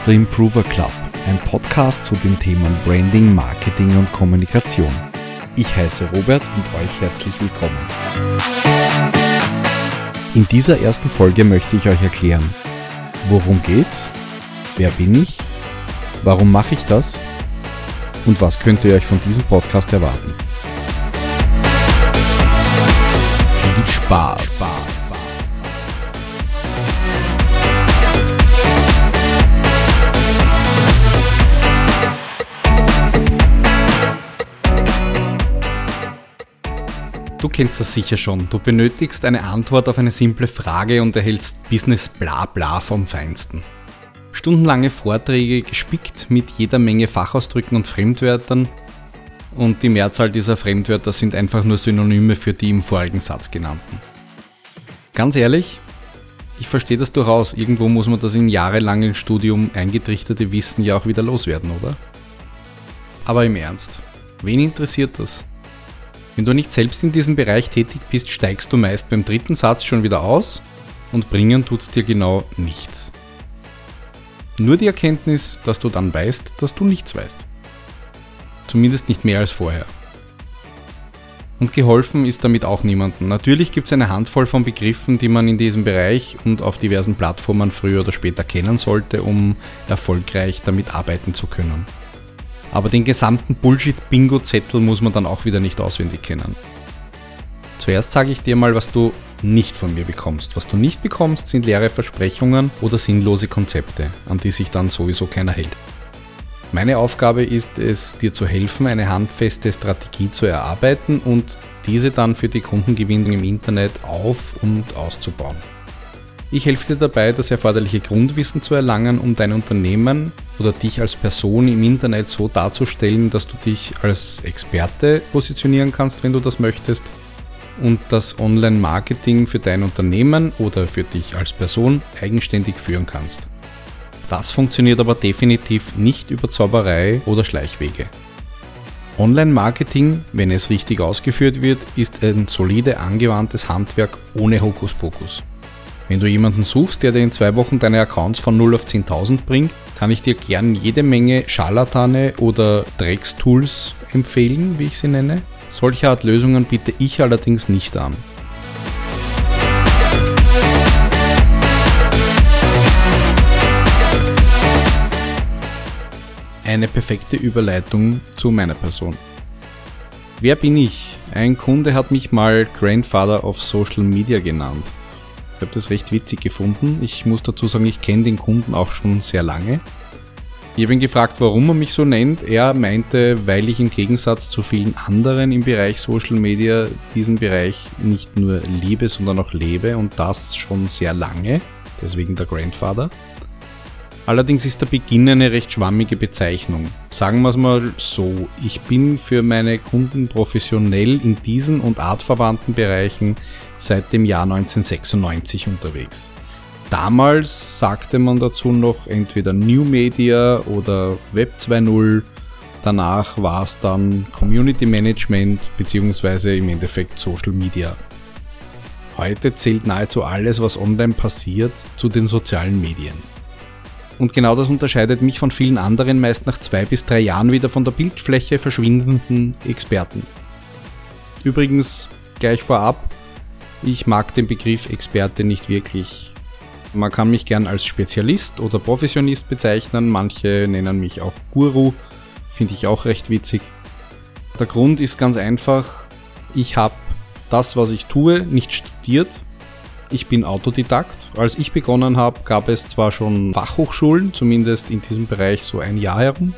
ist der Improver Club, ein Podcast zu den Themen Branding, Marketing und Kommunikation. Ich heiße Robert und euch herzlich willkommen. In dieser ersten Folge möchte ich euch erklären, worum geht's, wer bin ich, warum mache ich das und was könnt ihr euch von diesem Podcast erwarten. Viel Spaß! Spaß. Kennst das sicher schon. Du benötigst eine Antwort auf eine simple Frage und erhältst Business Blabla vom Feinsten. Stundenlange Vorträge gespickt mit jeder Menge Fachausdrücken und Fremdwörtern und die Mehrzahl dieser Fremdwörter sind einfach nur Synonyme für die im vorigen Satz genannten. Ganz ehrlich, ich verstehe das durchaus. Irgendwo muss man das in jahrelangen Studium eingetrichterte Wissen ja auch wieder loswerden, oder? Aber im Ernst, wen interessiert das? Wenn du nicht selbst in diesem Bereich tätig bist, steigst du meist beim dritten Satz schon wieder aus und bringen tut's dir genau nichts. Nur die Erkenntnis, dass du dann weißt, dass du nichts weißt. Zumindest nicht mehr als vorher. Und geholfen ist damit auch niemandem. Natürlich gibt es eine Handvoll von Begriffen, die man in diesem Bereich und auf diversen Plattformen früher oder später kennen sollte, um erfolgreich damit arbeiten zu können. Aber den gesamten Bullshit-Bingo-Zettel muss man dann auch wieder nicht auswendig kennen. Zuerst sage ich dir mal, was du nicht von mir bekommst. Was du nicht bekommst, sind leere Versprechungen oder sinnlose Konzepte, an die sich dann sowieso keiner hält. Meine Aufgabe ist es, dir zu helfen, eine handfeste Strategie zu erarbeiten und diese dann für die Kundengewinnung im Internet auf- und auszubauen. Ich helfe dir dabei, das erforderliche Grundwissen zu erlangen, um dein Unternehmen oder dich als Person im Internet so darzustellen, dass du dich als Experte positionieren kannst, wenn du das möchtest und das Online-Marketing für dein Unternehmen oder für dich als Person eigenständig führen kannst. Das funktioniert aber definitiv nicht über Zauberei oder Schleichwege. Online-Marketing, wenn es richtig ausgeführt wird, ist ein solide angewandtes Handwerk ohne Hokuspokus. Wenn du jemanden suchst, der dir in zwei Wochen deine Accounts von 0 auf 10.000 bringt, kann ich dir gern jede Menge Scharlatane oder Dreckstools empfehlen, wie ich sie nenne. Solche Art Lösungen biete ich allerdings nicht an. Eine perfekte Überleitung zu meiner Person. Wer bin ich? Ein Kunde hat mich mal Grandfather of Social Media genannt. Ich habe das recht witzig gefunden. Ich muss dazu sagen, ich kenne den Kunden auch schon sehr lange. Ich habe ihn gefragt, warum er mich so nennt. Er meinte, weil ich im Gegensatz zu vielen anderen im Bereich Social Media diesen Bereich nicht nur liebe, sondern auch lebe und das schon sehr lange. Deswegen der Grandfather. Allerdings ist der Beginn eine recht schwammige Bezeichnung. Sagen wir es mal so, ich bin für meine Kunden professionell in diesen und artverwandten Bereichen seit dem Jahr 1996 unterwegs. Damals sagte man dazu noch entweder New Media oder Web 2.0. Danach war es dann Community Management bzw. im Endeffekt Social Media. Heute zählt nahezu alles, was online passiert, zu den sozialen Medien. Und genau das unterscheidet mich von vielen anderen meist nach zwei bis drei Jahren wieder von der Bildfläche verschwindenden Experten. Übrigens, gleich vorab, ich mag den Begriff Experte nicht wirklich. Man kann mich gern als Spezialist oder Professionist bezeichnen, manche nennen mich auch Guru, finde ich auch recht witzig. Der Grund ist ganz einfach, ich habe das, was ich tue, nicht studiert. Ich bin Autodidakt. Als ich begonnen habe, gab es zwar schon Fachhochschulen, zumindest in diesem Bereich so ein Jahr herum,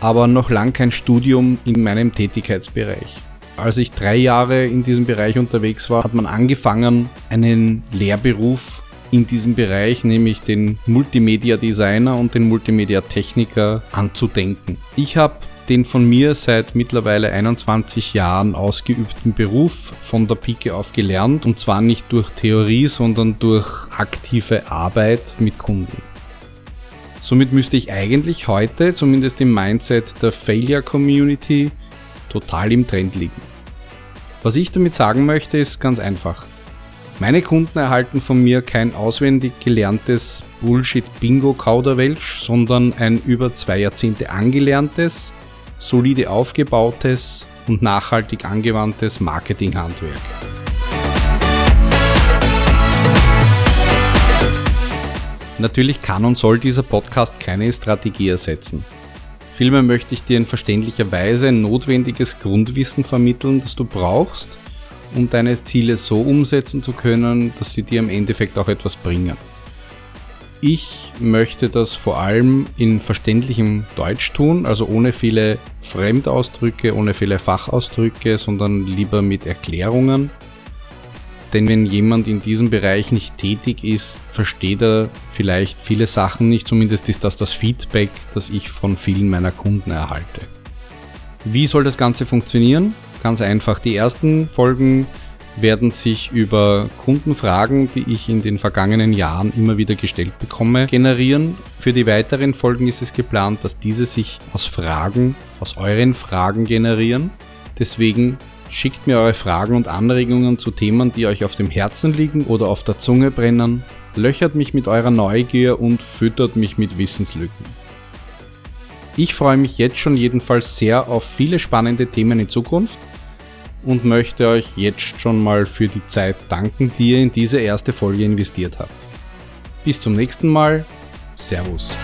aber noch lang kein Studium in meinem Tätigkeitsbereich. Als ich drei Jahre in diesem Bereich unterwegs war, hat man angefangen, einen Lehrberuf in diesem Bereich, nämlich den Multimedia Designer und den Multimedia Techniker anzudenken. Ich habe den von mir seit mittlerweile 21 Jahren ausgeübten Beruf von der Pike auf gelernt und zwar nicht durch Theorie, sondern durch aktive Arbeit mit Kunden. Somit müsste ich eigentlich heute, zumindest im Mindset der Failure Community, total im Trend liegen. Was ich damit sagen möchte, ist ganz einfach. Meine Kunden erhalten von mir kein auswendig gelerntes Bullshit-Bingo-Kauderwelsch, sondern ein über zwei Jahrzehnte angelerntes, solide aufgebautes und nachhaltig angewandtes Marketinghandwerk. Natürlich kann und soll dieser Podcast keine Strategie ersetzen. Vielmehr möchte ich dir in verständlicher Weise ein notwendiges Grundwissen vermitteln, das du brauchst, um deine Ziele so umsetzen zu können, dass sie dir im Endeffekt auch etwas bringen. Ich möchte das vor allem in verständlichem Deutsch tun, also ohne viele Fremdausdrücke, ohne viele Fachausdrücke, sondern lieber mit Erklärungen. Denn wenn jemand in diesem Bereich nicht tätig ist, versteht er vielleicht viele Sachen nicht. Zumindest ist das das Feedback, das ich von vielen meiner Kunden erhalte. Wie soll das Ganze funktionieren? Ganz einfach. Die ersten Folgen werden sich über Kundenfragen, die ich in den vergangenen Jahren immer wieder gestellt bekomme, generieren. Für die weiteren Folgen ist es geplant, dass diese sich aus Fragen, aus euren Fragen generieren. Deswegen schickt mir eure Fragen und Anregungen zu Themen, die euch auf dem Herzen liegen oder auf der Zunge brennen. Löchert mich mit eurer Neugier und füttert mich mit Wissenslücken. Ich freue mich jetzt schon jedenfalls sehr auf viele spannende Themen in Zukunft und möchte euch jetzt schon mal für die Zeit danken, die ihr in diese erste Folge investiert habt. Bis zum nächsten Mal. Servus.